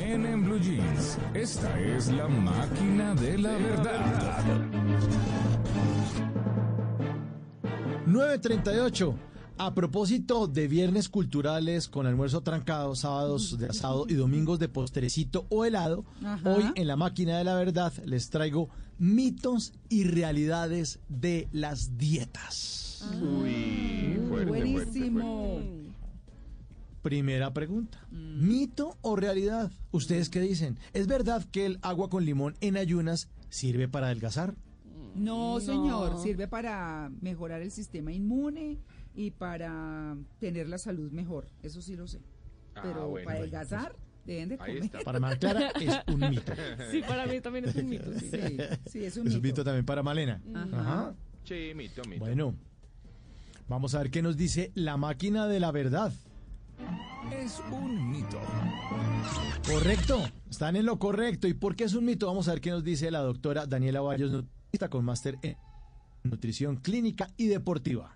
En, en Blue Jeans, esta es la máquina de la verdad. 938. A propósito de viernes culturales con almuerzo trancado, sábados de asado y domingos de postrecito o helado, Ajá. hoy en la máquina de la verdad les traigo mitos y realidades de las dietas. Uy, fuerte, Buenísimo. Primera pregunta. Mm. ¿Mito o realidad? ¿Ustedes qué dicen? ¿Es verdad que el agua con limón en ayunas sirve para adelgazar? No, señor, sirve para mejorar el sistema inmune y para tener la salud mejor. Eso sí lo sé. Ah, Pero bueno, para adelgazar deben de Ahí comer. está. Para más clara, es un mito. Sí, para mí también es un mito. sí. Sí, sí, es un Es un mito. mito también para Malena. Ajá. Ajá. Sí, mito, mito. Bueno, vamos a ver qué nos dice la máquina de la verdad. Es un mito. Correcto, están en lo correcto. ¿Y por qué es un mito? Vamos a ver qué nos dice la doctora Daniela Bayos, nutricionista con máster en nutrición clínica y deportiva.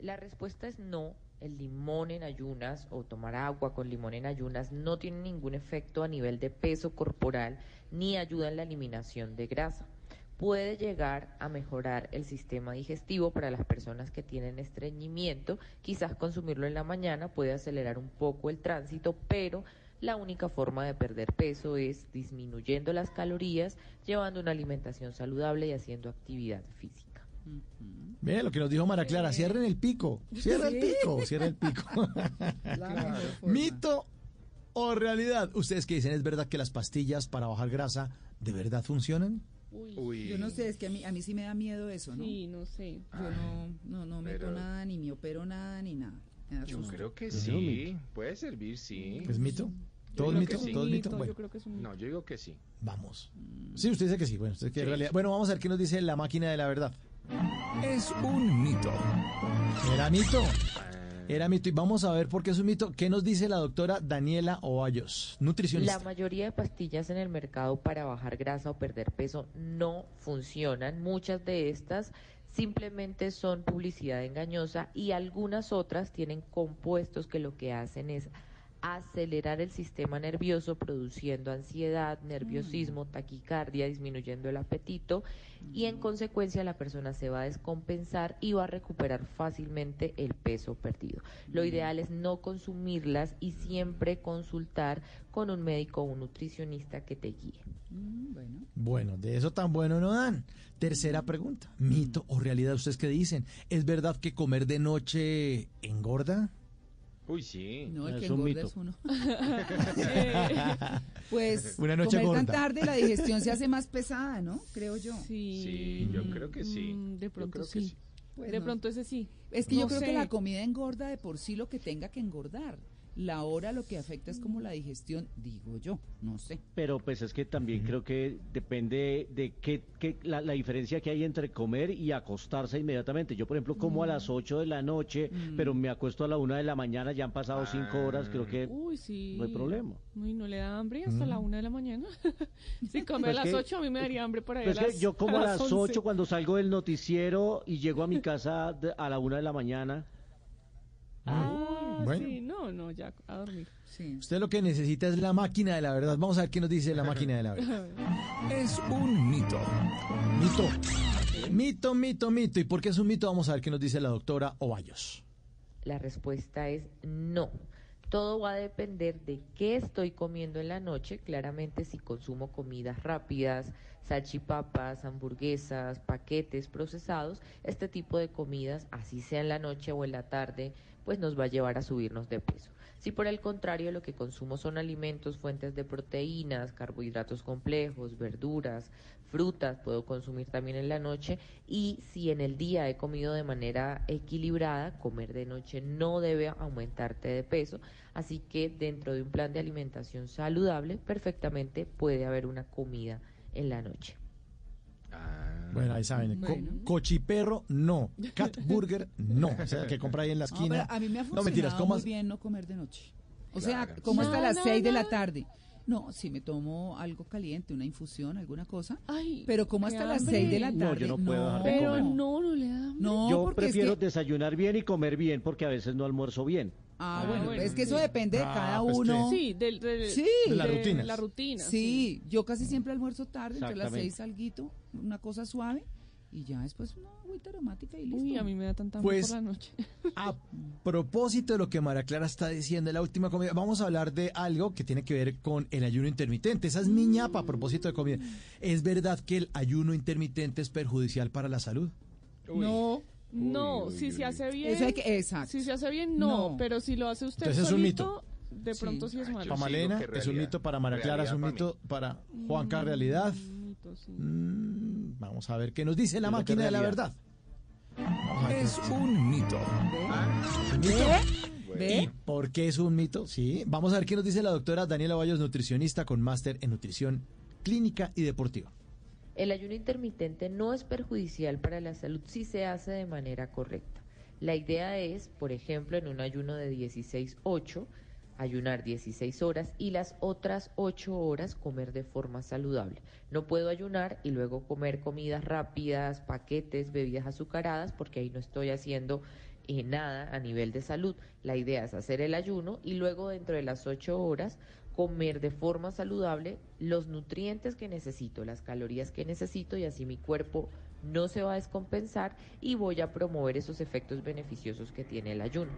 La respuesta es no. El limón en ayunas o tomar agua con limón en ayunas no tiene ningún efecto a nivel de peso corporal ni ayuda en la eliminación de grasa. Puede llegar a mejorar el sistema digestivo para las personas que tienen estreñimiento. Quizás consumirlo en la mañana puede acelerar un poco el tránsito, pero la única forma de perder peso es disminuyendo las calorías, llevando una alimentación saludable y haciendo actividad física. Mira lo que nos dijo Mara Clara, cierren el pico, cierra el pico, cierra el pico. ¿Mito o realidad? ¿Ustedes qué dicen? ¿Es verdad que las pastillas para bajar grasa de verdad funcionan? Uy, Uy. Yo no sé, es que a mí, a mí sí me da miedo eso, ¿no? sí, no sé. Yo no, no, no meto pero- nada, ni me opero nada, ni nada. Yo creo que sí. Puede servir, sí. ¿Es mito? ¿Todo es mito? sí. ¿Todo es mito? Bueno, Yo creo que es un mito. No, yo digo que sí. vamos. Sí, usted dice que sí. Bueno, usted que Sí. realidad. Bueno, vamos a ver qué nos dice la máquina de la verdad. Es un mito. Era mito. Era mito. Y vamos a ver por qué es un mito. ¿Qué nos dice la doctora Daniela Ovallos, nutricionista? La mayoría de pastillas en el mercado para bajar grasa o perder peso no funcionan. Muchas de estas simplemente son publicidad engañosa y algunas otras tienen compuestos que lo que hacen es acelerar el sistema nervioso produciendo ansiedad, nerviosismo, taquicardia, disminuyendo el apetito y en consecuencia la persona se va a descompensar y va a recuperar fácilmente el peso perdido. Lo ideal es no consumirlas y siempre consultar con un médico o un nutricionista que te guíe. Mm, bueno. Bueno, de eso tan bueno no dan. Tercera pregunta. ¿Mito o realidad? ¿Ustedes qué dicen? ¿Es verdad que comer de noche engorda? Uy, sí. No, el Es que un engorda mito. es uno. Pues Una noche comer tan gorda. tarde la digestión se hace más pesada, ¿no? Creo yo. Sí. Sí, yo creo que sí. Mm, De Yo pronto creo que sí. sí. Pues de no. pronto ese sí. Es que yo No creo sé. que la comida engorda de por sí lo que tenga que engordar. La hora lo que afecta es como la digestión, digo yo, no sé. Pero pues es que también creo que depende de qué, qué- la, la diferencia que hay entre comer y acostarse inmediatamente. Yo, por ejemplo, como a las 8 de la noche, pero me acuesto a la 1 de la mañana, ya han pasado 5 horas, creo que Uy, sí. no hay problema. Uy, no le da hambre hasta la una de la mañana. si come Pues a las que- ocho, a mí me daría hambre por ahí. Pero a es que las- yo como a las 11. 8 cuando salgo del noticiero y llego a mi casa de- a la 1 de la mañana. Ah, Bueno. sí, no, no, ya a dormir. Sí. Usted lo que necesita es la máquina de la verdad. Vamos a ver qué nos dice la máquina de la verdad. Es un mito. Mito. Mito, mito, mito. ¿Y por qué es un mito? Vamos a ver qué nos dice la doctora Ovallos. La respuesta es no. Todo va a depender de qué estoy comiendo en la noche. Claramente si consumo comidas rápidas, salchipapas, hamburguesas, paquetes procesados, este tipo de comidas, así sea en la noche o en la tarde, pues nos va a llevar a subirnos de peso. Si por el contrario lo que consumo son alimentos, fuentes de proteínas, carbohidratos complejos, verduras, frutas, puedo consumir también en la noche y si en el día he comido de manera equilibrada, comer de noche no debe aumentarte de peso, así que dentro de un plan de alimentación saludable perfectamente puede haber una comida en la noche. Ah, Bueno, ahí saben. co- Bueno. cochiperro, no. Cat burger, no. O sea, que compra ahí en la No, esquina. pero a mí me ha no, funcionado mentiras, comas. muy bien no comer de noche. O sea, como hasta las nada, 6 de la tarde. No, si me tomo algo caliente, una infusión, alguna cosa. Ay, Pero como hasta las hambre. 6 de la No, tarde. yo no puedo dejar de Pero no, no le da. No, Yo es prefiero que- desayunar bien y comer bien porque a veces no almuerzo bien. Ah, Ah, bueno, bueno, es que eso depende de Ah, cada pues uno. Sí, del, del- Sí. De las de rutinas. la rutina. Sí, yo casi siempre almuerzo tarde, entre las seis alguito, una cosa suave, y ya después una agüita aromática y listo. Uy, a mí me da tanta Pues- por la noche. A propósito de lo que María Clara está diciendo en la última comida, vamos a hablar de algo que tiene que ver con el ayuno intermitente. Esa es mi ñapa a propósito de comida. ¿Es verdad que el ayuno intermitente es perjudicial para la salud? Uy. No, No, uy, si uy, se hace bien. eso hay que, exacto. Si se hace bien, no, No. pero si lo hace usted Entonces es un solito, de pronto sí es Ah, malo. Para Malena es un mito, para María Clara es un mito, para Juanca realidad. Un mito, sí. Mm, vamos a ver qué nos dice la máquina de la verdad. Es un mito. ¿Es un mito? ¿Ve? ¿Y por qué es un mito? Sí. Vamos a ver qué nos dice la doctora Daniela Bayos, nutricionista con máster en nutrición clínica y deportiva. El ayuno intermitente no es perjudicial para la salud si se hace de manera correcta. La idea es, por ejemplo, en un ayuno de 16-8, ayunar 16 horas y las otras 8 horas comer de forma saludable. No puedo ayunar y luego comer comidas rápidas, paquetes, bebidas azucaradas, porque ahí no estoy haciendo eh, nada a nivel de salud. La idea es hacer el ayuno y luego dentro de las 8 horas comer de forma saludable los nutrientes que necesito, las calorías que necesito y así mi cuerpo no se va a descompensar y voy a promover esos efectos beneficiosos que tiene el ayuno.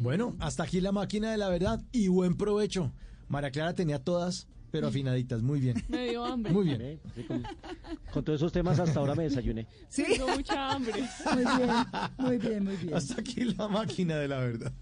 Bueno, hasta aquí la máquina de la verdad y buen provecho. María Clara tenía todas, pero afinaditas. Muy bien. Me dio hambre. Muy bien. ¿eh? Con todos esos temas hasta ahora me desayuné. Sí, Tengo mucha hambre. muy bien, muy bien, muy bien. Hasta aquí la máquina de la verdad.